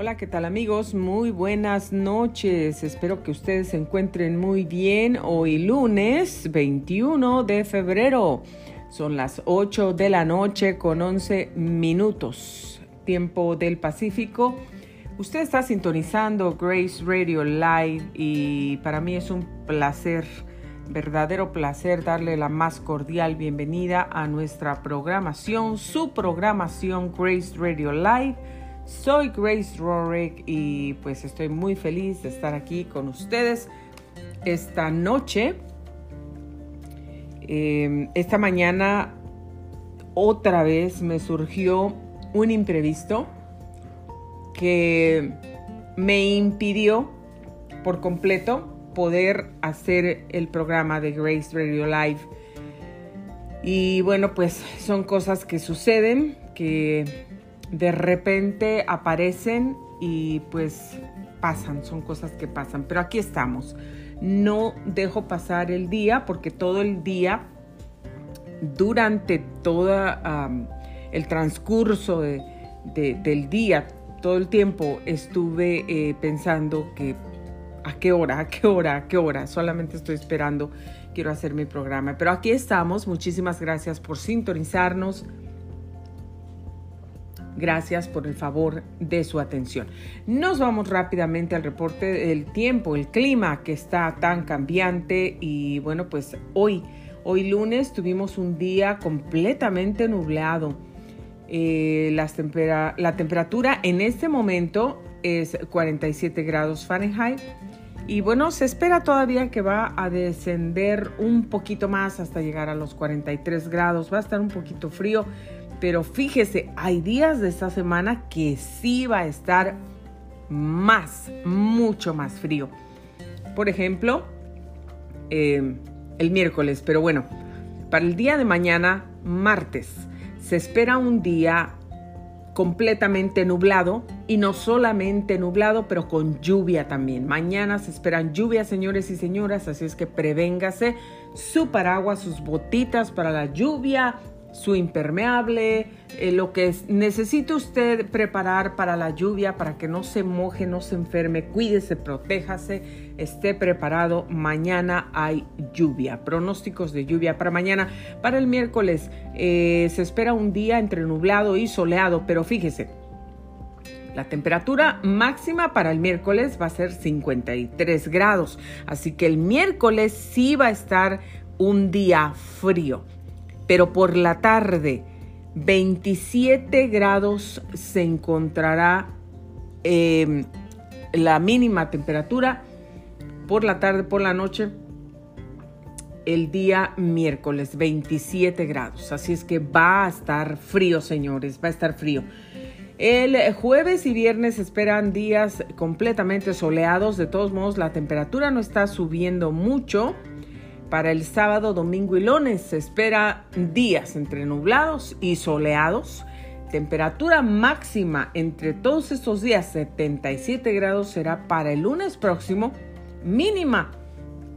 Hola, ¿qué tal amigos? Muy buenas noches. Espero que ustedes se encuentren muy bien. Hoy lunes 21 de febrero. Son las 8 de la noche con 11 minutos. Tiempo del Pacífico. Usted está sintonizando Grace Radio Live y para mí es un placer, verdadero placer darle la más cordial bienvenida a nuestra programación, su programación Grace Radio Live soy Grace Rorick y pues estoy muy feliz de estar aquí con ustedes esta noche. Em, esta mañana otra vez me surgió un imprevisto que me impidió por completo poder hacer el programa de Grace Radio Live. Y bueno, pues son cosas que suceden, que de repente aparecen y pues pasan, son cosas que pasan. Pero aquí estamos. No dejo pasar el día porque todo el día, durante todo el transcurso del día, todo el tiempo estuve eh, pensando que a qué hora, a qué hora, a qué hora. Solamente estoy esperando, quiero hacer mi programa. Pero aquí estamos. Muchísimas gracias por sintonizarnos. Gracias por el favor de su atención. Nos vamos rápidamente al reporte del tiempo, el clima que está tan cambiante y bueno, pues hoy, hoy lunes tuvimos un día completamente nublado. Eh, la temperatura en este momento es 47 grados Fahrenheit. Y bueno, se espera todavía que va a descender un poquito más hasta llegar a los 43 grados. Va a estar un poquito frío, pero fíjese, hay días de esta semana que sí va a estar más, mucho más frío. Por ejemplo, em, el miércoles, pero bueno, para el día de mañana, martes, se espera un día completamente nublado y no solamente nublado, pero con lluvia también. Mañana se esperan lluvias, señores y señoras, así es que prevéngase su paraguas, sus botitas para la lluvia, su impermeable, eh, lo que necesite usted preparar para la lluvia, para que no se moje, no se enferme, cuídese, protéjase, esté preparado. Mañana hay lluvia, pronósticos de lluvia para mañana. Para el miércoles eh, se espera un día entre nublado y soleado, pero fíjese, la temperatura máxima para el miércoles va a ser 53 grados, así que el miércoles sí va a estar un día frío pero por la tarde 27 grados se encontrará em, la mínima temperatura por la tarde, por la noche, el día miércoles, 27 grados. Así es que va a estar frío, señores, va a estar frío. El jueves y viernes esperan días completamente soleados. De todos modos, la temperatura no está subiendo mucho. Para el sábado, domingo y lunes se espera días entre nublados y soleados. Temperatura máxima entre todos estos días, 77 grados, será para el lunes próximo. Mínima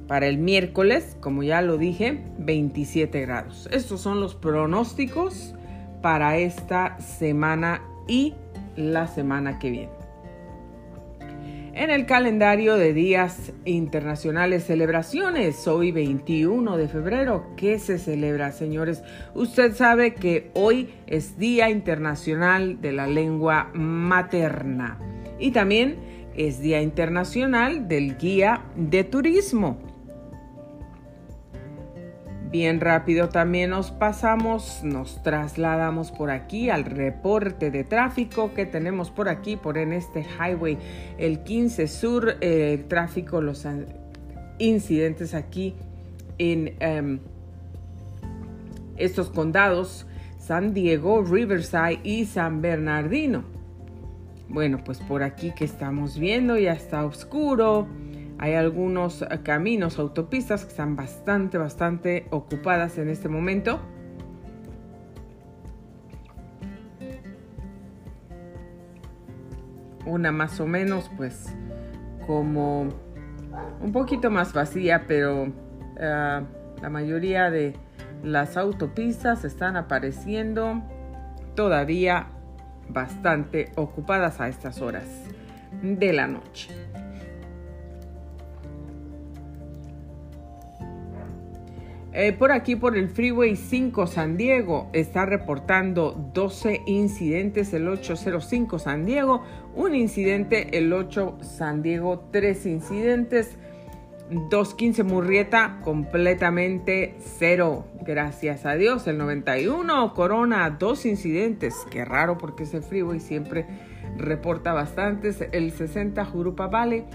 para el miércoles, como ya lo dije, 27 grados. Estos son los pronósticos para esta semana y la semana que viene. En el calendario de días internacionales celebraciones, hoy 21 de febrero, ¿qué se celebra, señores? Usted sabe que hoy es Día Internacional de la Lengua Materna y también es Día Internacional del Guía de Turismo. Bien rápido también nos pasamos, nos trasladamos por aquí al reporte de tráfico que tenemos por aquí, por en este highway, el 15 Sur, el tráfico, los incidentes aquí en em, estos condados, San Diego, Riverside y San Bernardino. Bueno, pues por aquí que estamos viendo ya está oscuro hay algunos eh, caminos, autopistas que están bastante, bastante ocupadas en este momento. Una más o menos, pues, como un poquito más vacía, pero eh, la mayoría de las autopistas están apareciendo todavía bastante ocupadas a estas horas de la noche. Eh, por aquí, por el Freeway 5 San Diego, está reportando 12 incidentes, el 805 San Diego, un incidente, el 8 San Diego, 3 incidentes, 215 Murrieta, completamente cero, gracias a Dios, el 91 Corona, dos incidentes, qué raro porque ese Freeway siempre reporta bastantes, el 60 Jurupa Valley,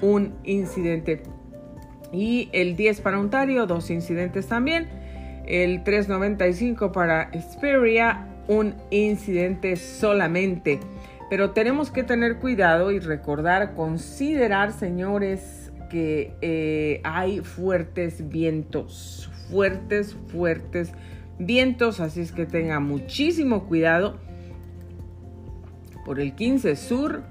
un incidente y el 10 para Ontario, dos incidentes también. El 395 para Xperia, un incidente solamente. Pero tenemos que tener cuidado y recordar, considerar, señores, que eh, hay fuertes vientos, fuertes, fuertes vientos, así es que tenga muchísimo cuidado. Por el 15 Sur,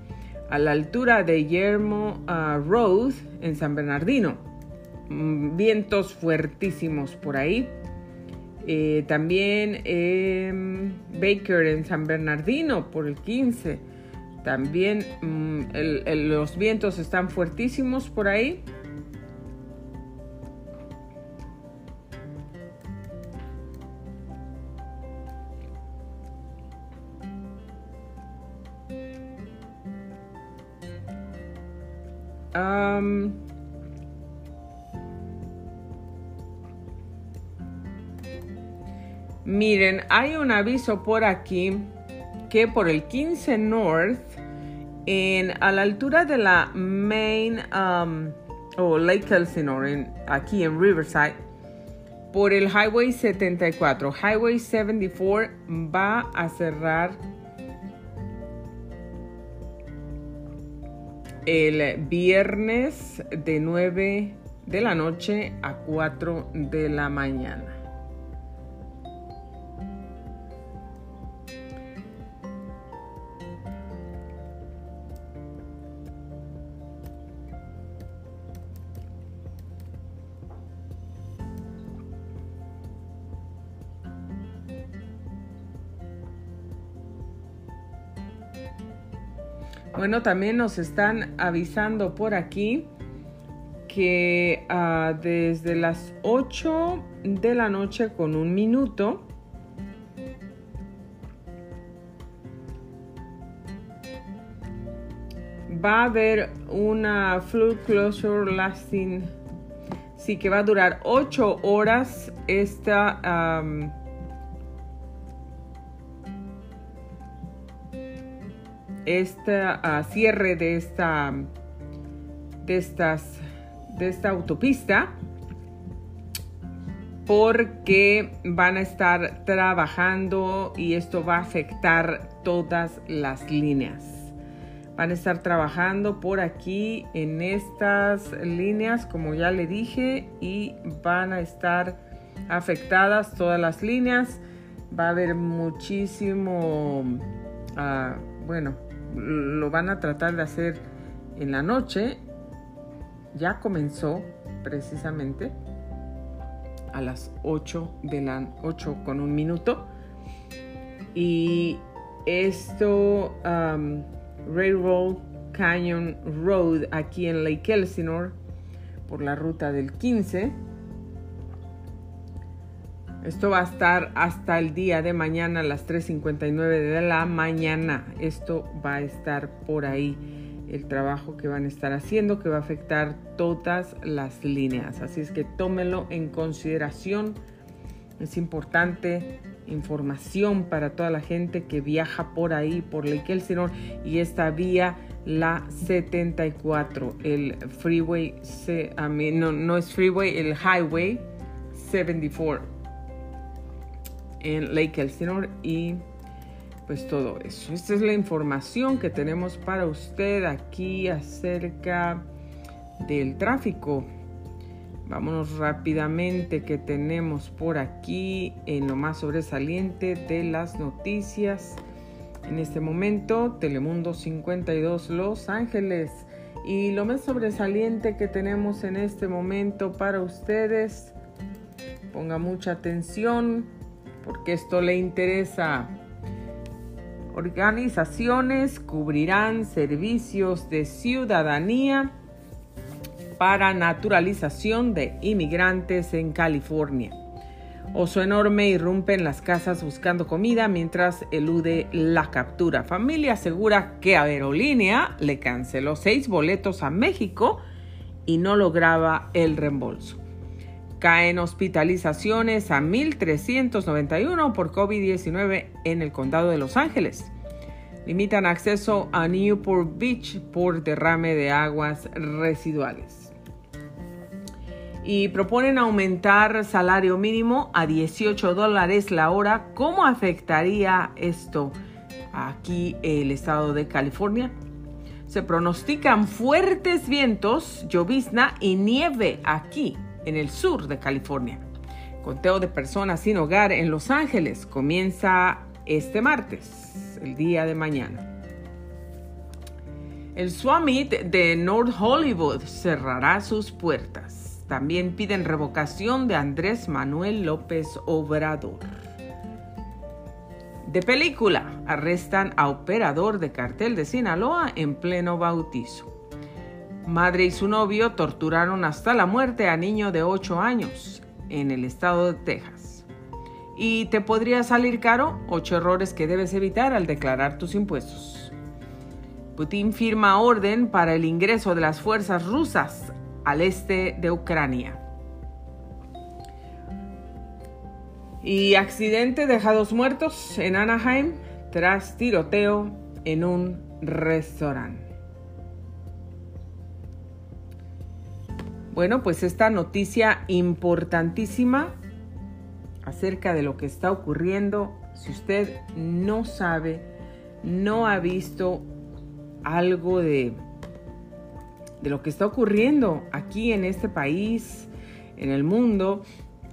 a la altura de Yermo ah, Road, en San Bernardino. Mm, vientos fuertísimos por ahí. Eh, también em, Baker en San Bernardino por el 15. También mm, los vientos están fuertísimos por ahí. Miren, hay un aviso por aquí que por el 15 North, en, a la altura de la Main um, o Lake Elsinore, aquí en Riverside, por el Highway 74, Highway 74 va a cerrar el viernes de 9 de la noche a 4 de la mañana. Bueno, también nos están avisando por aquí que ah, desde las 8 de la noche con un minuto va a haber una full closure lasting, sí que va a durar 8 horas esta este cierre de esta, de, estas, de esta autopista porque van a estar trabajando y esto va a afectar todas las líneas. Van a estar trabajando por aquí en estas líneas, como ya le dije, y van a estar afectadas todas las líneas. Va a haber muchísimo, ah, bueno, lo van a tratar de hacer en la noche. Ya comenzó precisamente a las 8 de la 8 con un minuto. Y esto, um, Railroad Canyon Road, aquí en Lake Elsinore, por la ruta del 15 esto va a estar hasta el día de mañana a las 3.59 de la mañana. Esto va a estar por ahí el trabajo que van a estar haciendo que va a afectar todas las líneas. Así es que tómelo en consideración. Es importante información para toda la gente que viaja por ahí, por Lake Elsinore y esta vía la 74, el freeway, no, no es freeway, el highway 74 en Lake Elsinore y pues todo eso. Esta es la información que tenemos para usted aquí acerca del tráfico. Vámonos rápidamente que tenemos por aquí en lo más sobresaliente de las noticias. En este momento, Telemundo 52 Los Ángeles. Y lo más sobresaliente que tenemos en este momento para ustedes, ponga mucha atención, porque esto le interesa. Organizaciones cubrirán servicios de ciudadanía para naturalización de inmigrantes en California. Oso enorme irrumpe en las casas buscando comida mientras elude la captura. Familia asegura que Aerolínea le canceló seis boletos a México y no lograba el reembolso. Caen hospitalizaciones a 1.391 por COVID-19 en el condado de Los Ángeles. Limitan acceso a Newport Beach por derrame de aguas residuales. Y proponen aumentar salario mínimo a 18 dólares la hora. ¿Cómo afectaría esto aquí el estado de California? Se pronostican fuertes vientos, llovizna y nieve aquí en el sur de California. Conteo de personas sin hogar en Los Ángeles comienza este martes, el día de mañana. El Swamit de North Hollywood cerrará sus puertas. También piden revocación de Andrés Manuel López Obrador. De película, arrestan a operador de cartel de Sinaloa en pleno bautizo. Madre y su novio torturaron hasta la muerte a niño de 8 años en el estado de Texas. Y te podría salir caro 8 errores que debes evitar al declarar tus impuestos. Putin firma orden para el ingreso de las fuerzas rusas al este de Ucrania. Y accidente deja dos muertos en Anaheim tras tiroteo en un restaurante. Bueno, pues esta noticia importantísima acerca de lo que está ocurriendo, si usted no sabe, no ha visto algo de, de lo que está ocurriendo aquí en este país, en el mundo,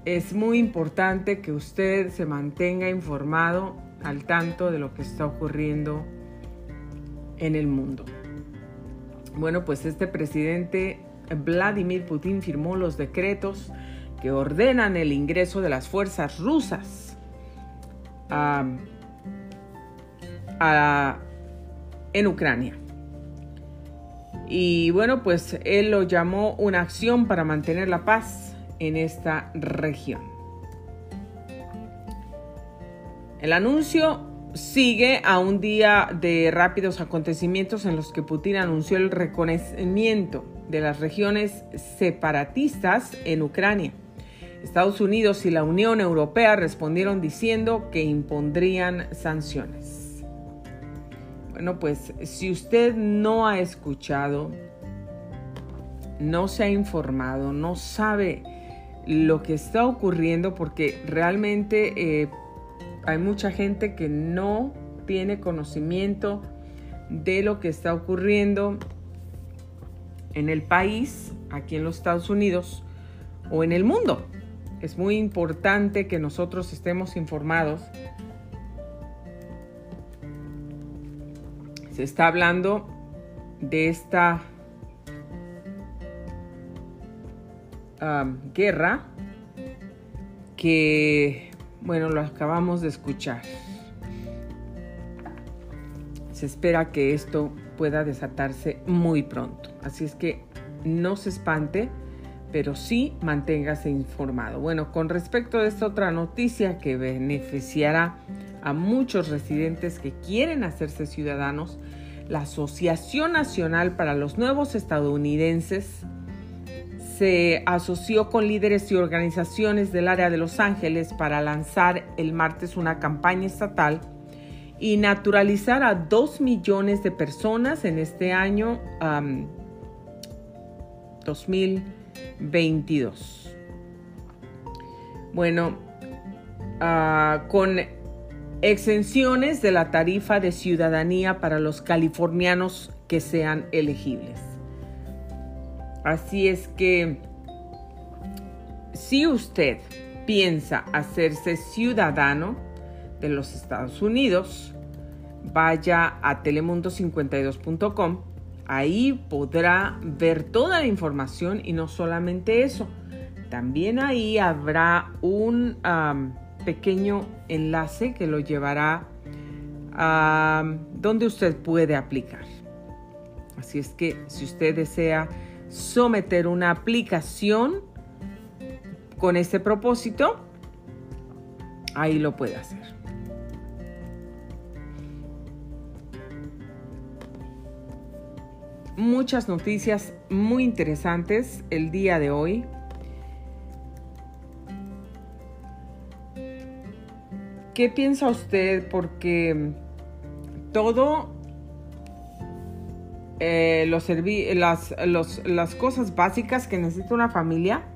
es muy importante que usted se mantenga informado al tanto de lo que está ocurriendo en el mundo. Bueno, pues este presidente Vladimir Putin firmó los decretos que ordenan el ingreso de las fuerzas rusas en Ucrania. Y bueno, pues él lo llamó una acción para mantener la paz en esta región. El anuncio sigue a un día de rápidos acontecimientos en los que Putin anunció el reconocimiento de las regiones separatistas en Ucrania. Estados Unidos y la Unión Europea respondieron diciendo que impondrían sanciones. Bueno, pues si usted no ha escuchado, no se ha informado, no sabe lo que está ocurriendo, porque realmente eh, hay mucha gente que no tiene conocimiento de lo que está ocurriendo en el país, aquí en los Estados Unidos o en el mundo. Es muy importante que nosotros estemos informados. Se está hablando de esta guerra que, bueno, lo acabamos de escuchar. Se espera que esto pueda desatarse muy pronto. Así es que no se espante, pero sí manténgase informado. Bueno, con respecto a esta otra noticia que beneficiará a muchos residentes que quieren hacerse ciudadanos, la Asociación Nacional para los Nuevos Estadounidenses se asoció con líderes y organizaciones del área de Los Ángeles para lanzar el martes una campaña estatal y naturalizar a dos millones de personas en este año 2022. Bueno, ah, con exenciones de la tarifa de ciudadanía para los californianos que sean elegibles. Así es que si usted piensa hacerse ciudadano, de los Estados Unidos, vaya a telemundo52.com. Ahí podrá ver toda la información y no solamente eso. También ahí habrá un pequeño enlace que lo llevará donde usted puede aplicar. Así es que si usted desea someter una aplicación con este propósito, ahí lo puede hacer. Muchas noticias muy interesantes el día de hoy. ¿Qué piensa usted? Porque todo eh, los las, las cosas básicas que necesita una familia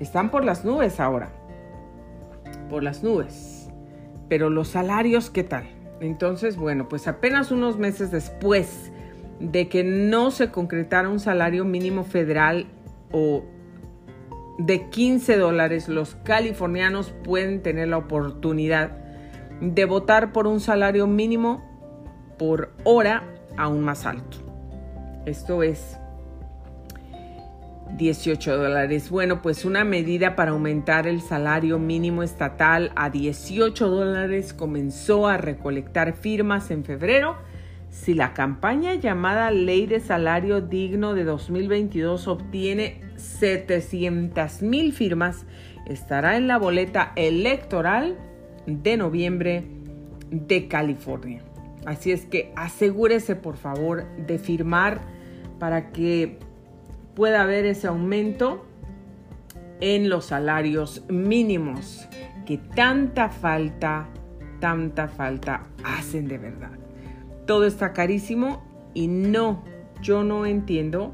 están por las nubes ahora. Por las nubes. Pero los salarios, ¿qué tal? Entonces, bueno, pues apenas unos meses después de que no se concretara un salario mínimo federal o de 15 dólares, los californianos pueden tener la oportunidad de votar por un salario mínimo por hora aún más alto. Esto es 18 dólares. Bueno, pues una medida para aumentar el salario mínimo estatal a 18 dólares comenzó a recolectar firmas en febrero. Si la campaña llamada Ley de Salario Digno de 2022 obtiene 700 mil firmas, estará en la boleta electoral de noviembre de California. Así es que asegúrese por favor de firmar para que pueda haber ese aumento en los salarios mínimos que tanta falta, tanta falta hacen de verdad. Todo está carísimo y no, yo no entiendo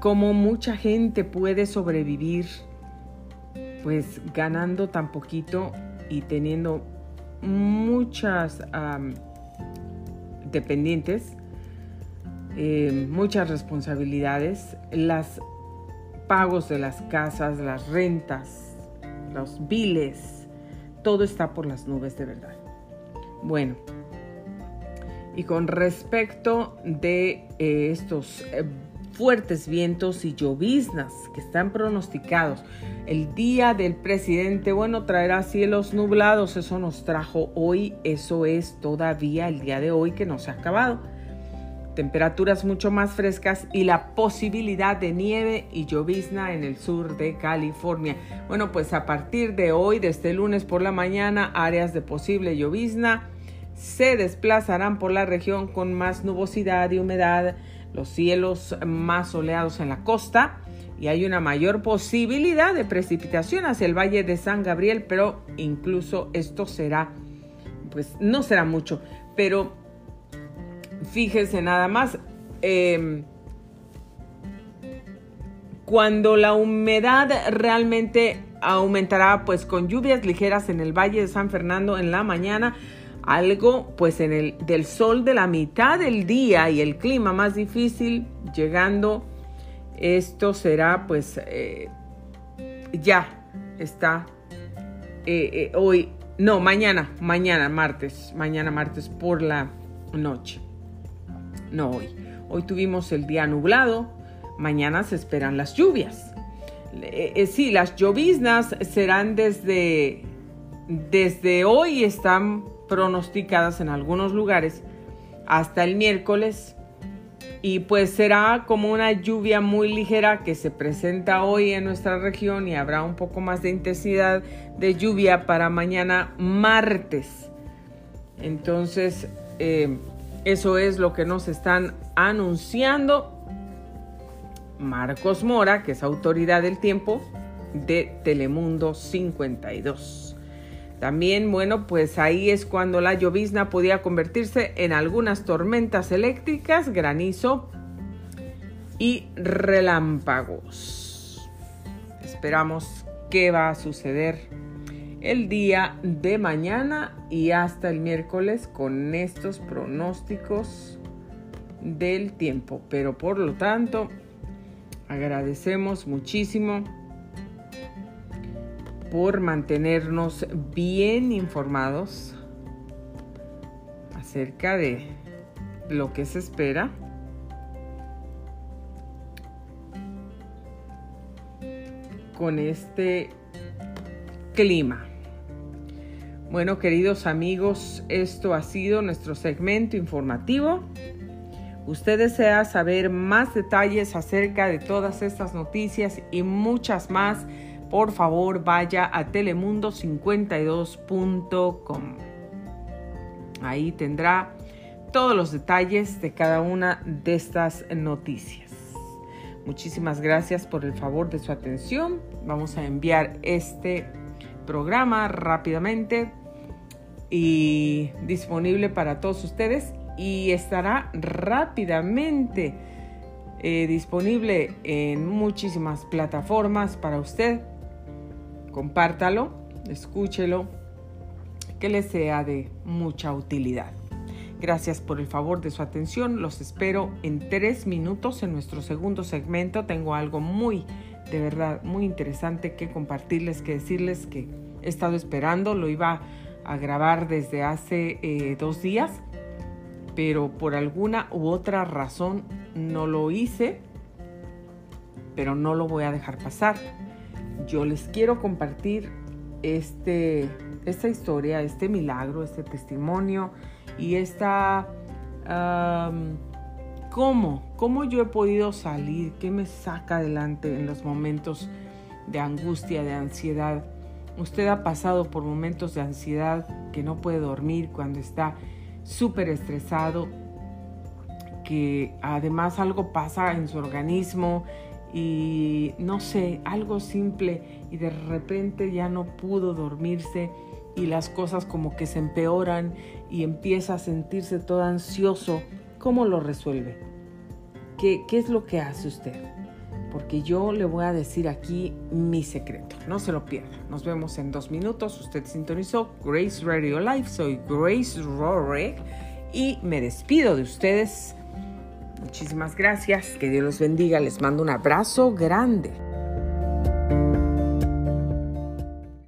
cómo mucha gente puede sobrevivir pues ganando tan poquito y teniendo muchas dependientes, eh, muchas responsabilidades, las pagos de las casas, las rentas, los biles, todo está por las nubes de verdad. Bueno, y con respecto de eh, estos eh, fuertes vientos y lloviznas que están pronosticados. El día del presidente, bueno, traerá cielos nublados, eso nos trajo hoy, eso es todavía el día de hoy que no se ha acabado. Temperaturas mucho más frescas y la posibilidad de nieve y llovizna en el sur de California. Bueno, pues a partir de hoy, desde este lunes por la mañana, áreas de posible llovizna se desplazarán por la región con más nubosidad y humedad los cielos más soleados en la costa y hay una mayor posibilidad de precipitación hacia el valle de San Gabriel, pero incluso esto será, pues no será mucho, pero fíjese nada más, em, cuando la humedad realmente aumentará, pues con lluvias ligeras en el valle de San Fernando en la mañana, algo pues en el del sol de la mitad del día y el clima más difícil llegando esto será pues eh, ya está eh, eh, hoy no mañana mañana martes mañana martes por la noche. No hoy. Hoy tuvimos el día nublado mañana se esperan las lluvias. Sí las lloviznas serán desde desde hoy están pronosticadas en algunos lugares hasta el miércoles y pues será como una lluvia muy ligera que se presenta hoy en nuestra región y habrá un poco más de intensidad de lluvia para mañana martes. Entonces, eh, eso es lo que nos están anunciando Marcos Mora, que es autoridad del tiempo de Telemundo 52. También, bueno, pues ahí es cuando la llovizna podía convertirse en algunas tormentas eléctricas, granizo y relámpagos. Esperamos qué va a suceder el día de mañana y hasta el miércoles con estos pronósticos del tiempo. Pero por lo tanto, agradecemos muchísimo por mantenernos bien informados acerca de lo que se espera. con este clima. Bueno, queridos amigos, esto ha sido nuestro segmento informativo. Usted desea saber más detalles acerca de todas estas noticias y muchas más, por favor vaya a telemundo52.com. Ahí tendrá todos los detalles de cada una de estas noticias. Muchísimas gracias por el favor de su atención. Vamos a enviar este programa rápidamente y disponible para todos ustedes y estará rápidamente eh, disponible en muchísimas plataformas para usted. Compártalo, escúchelo, que le sea de mucha utilidad. Gracias por el favor de su atención. Los espero en tres minutos en nuestro segundo segmento. Tengo algo muy, de verdad, muy interesante que compartirles, que decirles que he estado esperando. Lo iba a grabar desde hace eh, dos días, pero por alguna u otra razón no lo hice, pero no lo voy a dejar pasar. Yo les quiero compartir este, esta historia, este milagro, este testimonio y esta... ¿Cómo? ¿Cómo yo he podido salir? ¿Qué me saca adelante en los momentos de angustia, de ansiedad? Usted ha pasado por momentos de ansiedad que no puede dormir cuando está súper estresado, que además algo pasa en su organismo y no sé, algo simple y de repente ya no pudo dormirse y las cosas como que se empeoran y empieza a sentirse todo ansioso. ¿Cómo lo resuelve? ¿Qué, qué es lo que hace usted? porque yo le voy a decir aquí mi secreto. No se lo pierda. Nos vemos en dos minutos. Usted sintonizó Grace Radio Live. Soy Grace Rorick y me despido de ustedes. Muchísimas gracias. Que Dios los bendiga. Les mando un abrazo grande.